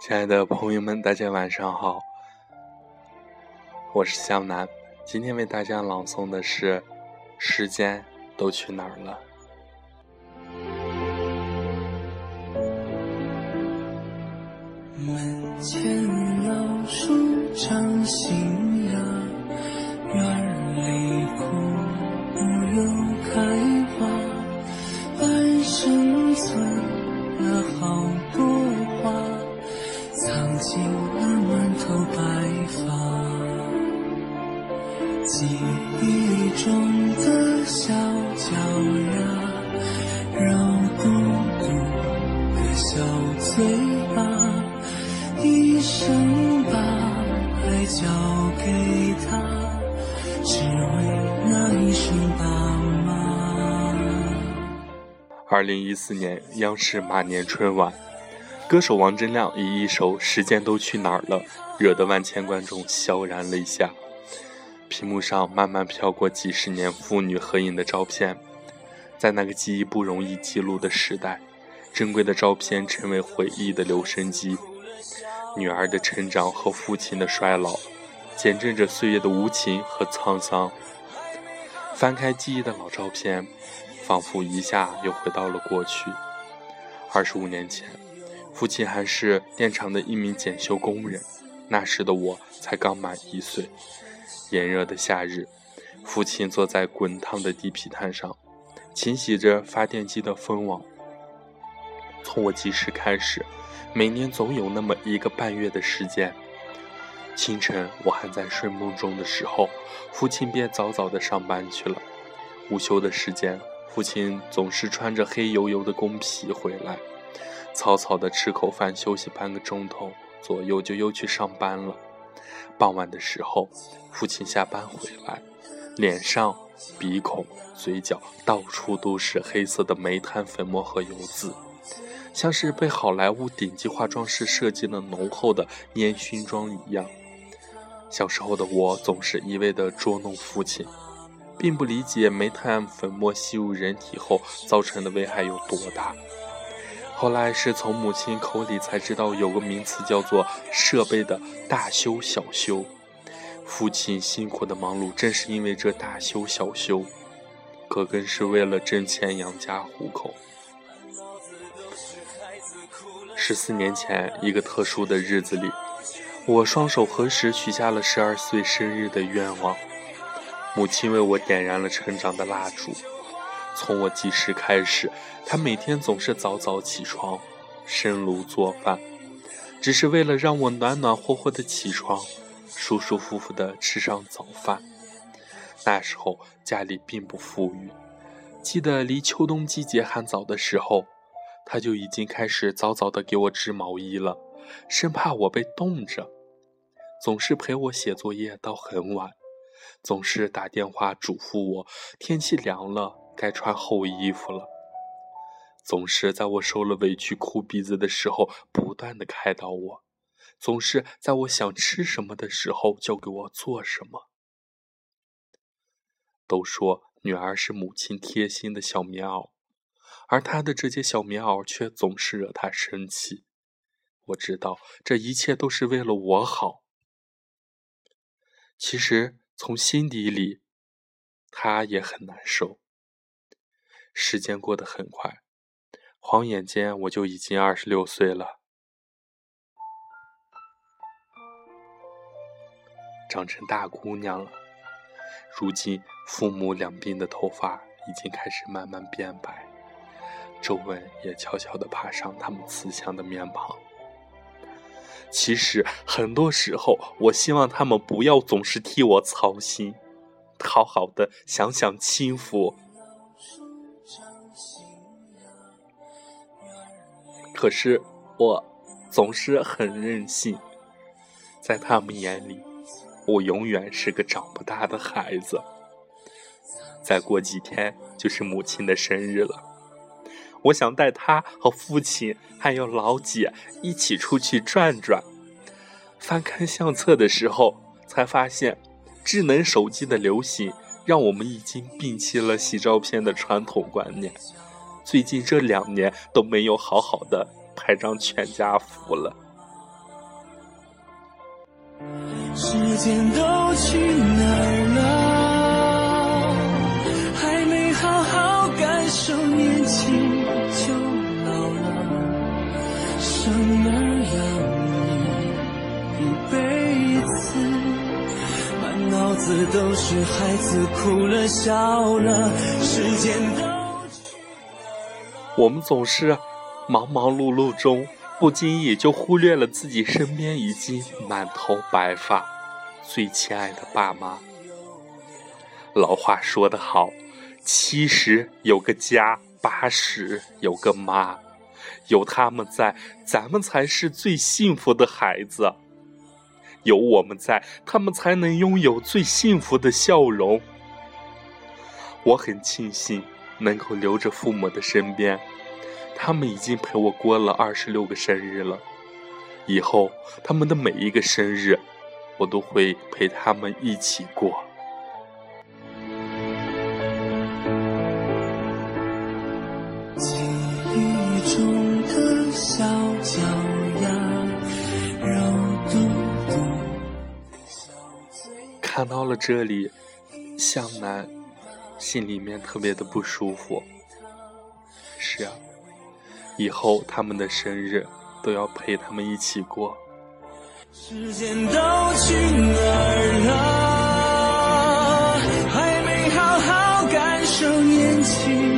亲爱的朋友们，大家晚上好，我是向南，今天为大家朗诵的是《时间都去哪儿了》。门前老树长新中的小脚丫，绕孤独的小嘴巴。一生把爱交给他，只为那一声爸妈。二零一四年央视马年春晚，歌手王铮亮以一首《时间都去哪儿了》，惹得万千观众潸然泪下。屏幕上慢慢飘过几十年父女合影的照片，在那个记忆不容易记录的时代，珍贵的照片成为回忆的留声机。女儿的成长和父亲的衰老，见证着岁月的无情和沧桑。翻开记忆的老照片，仿佛一下又回到了过去。二十五年前，父亲还是电厂的一名检修工人，那时的我才刚满一岁。炎热的夏日，父亲坐在滚烫的地皮摊上，清洗着发电机的风网。从我记事开始。每年总有那么一个半月的时间，清晨我还在睡梦中的时候，父亲便早早的上班去了。午休的时间，父亲总是穿着黑油油的工皮回来，草草的吃口饭，休息半个钟头左右，就又去上班了。傍晚的时候，父亲下班回来，脸上、鼻孔、嘴角到处都是黑色的煤炭粉末和油渍。像是被好莱坞顶级化妆师设计了浓厚的烟熏妆一样。小时候的我总是一味的捉弄父亲，并不理解煤炭粉末吸入人体后造成的危害有多大。后来是从母亲口里才知道，有个名词叫做“设备的大修小修”。父亲辛苦的忙碌，正是因为这大修小修，可更是为了挣钱养家糊口。十四年前，一个特殊的日子里，我双手合十许下了十二岁生日的愿望。母亲为我点燃了成长的蜡烛。从我记事开始，他每天总是早早起床，生炉做饭，只是为了让我暖暖和和的起床，舒舒服服的吃上早饭。那时候家里并不富裕，记得离秋冬季节还早的时候。他就已经开始早早的给我织毛衣了，生怕我被冻着，总是陪我写作业到很晚，总是打电话嘱咐我天气凉了该穿厚衣服了，总是在我受了委屈哭鼻子的时候不断的开导我，总是在我想吃什么的时候教给我做什么。都说女儿是母亲贴心的小棉袄。而她的这些小棉袄却总是惹她生气。我知道这一切都是为了我好。其实从心底里，他也很难受。时间过得很快，晃眼间我就已经二十六岁了，长成大姑娘了。如今父母两鬓的头发已经开始慢慢变白。皱纹也悄悄地爬上他们慈祥的面庞。其实很多时候，我希望他们不要总是替我操心，好好的享享清福。可是我总是很任性，在他们眼里，我永远是个长不大的孩子。再过几天就是母亲的生日了。我想带她和父亲还有老姐一起出去转转。翻看相册的时候，才发现智能手机的流行让我们已经摒弃了洗照片的传统观念。最近这两年都没有好好的拍张全家福了。时间都去哪儿了？还没好好感受年轻就老了，生儿养女一辈子，满脑子都是孩子哭了笑了，时间都我们总是忙忙碌碌中。不经意就忽略了自己身边已经满头白发、最亲爱的爸妈。老话说得好，七十有个家，八十有个妈，有他们在，咱们才是最幸福的孩子。有我们在，他们才能拥有最幸福的笑容。我很庆幸能够留着父母的身边。他们已经陪我过了二十六个生日了，以后他们的每一个生日，我都会陪他们一起过。记忆中的小脚丫，肉嘟嘟。看到了这里，向南心里面特别的不舒服。是啊。以后他们的生日都要陪他们一起过。时间都去哪儿了？还没好好感受年轻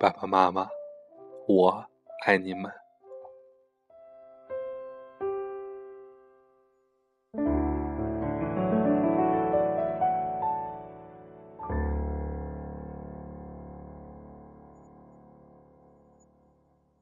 爸爸妈妈，我爱你们。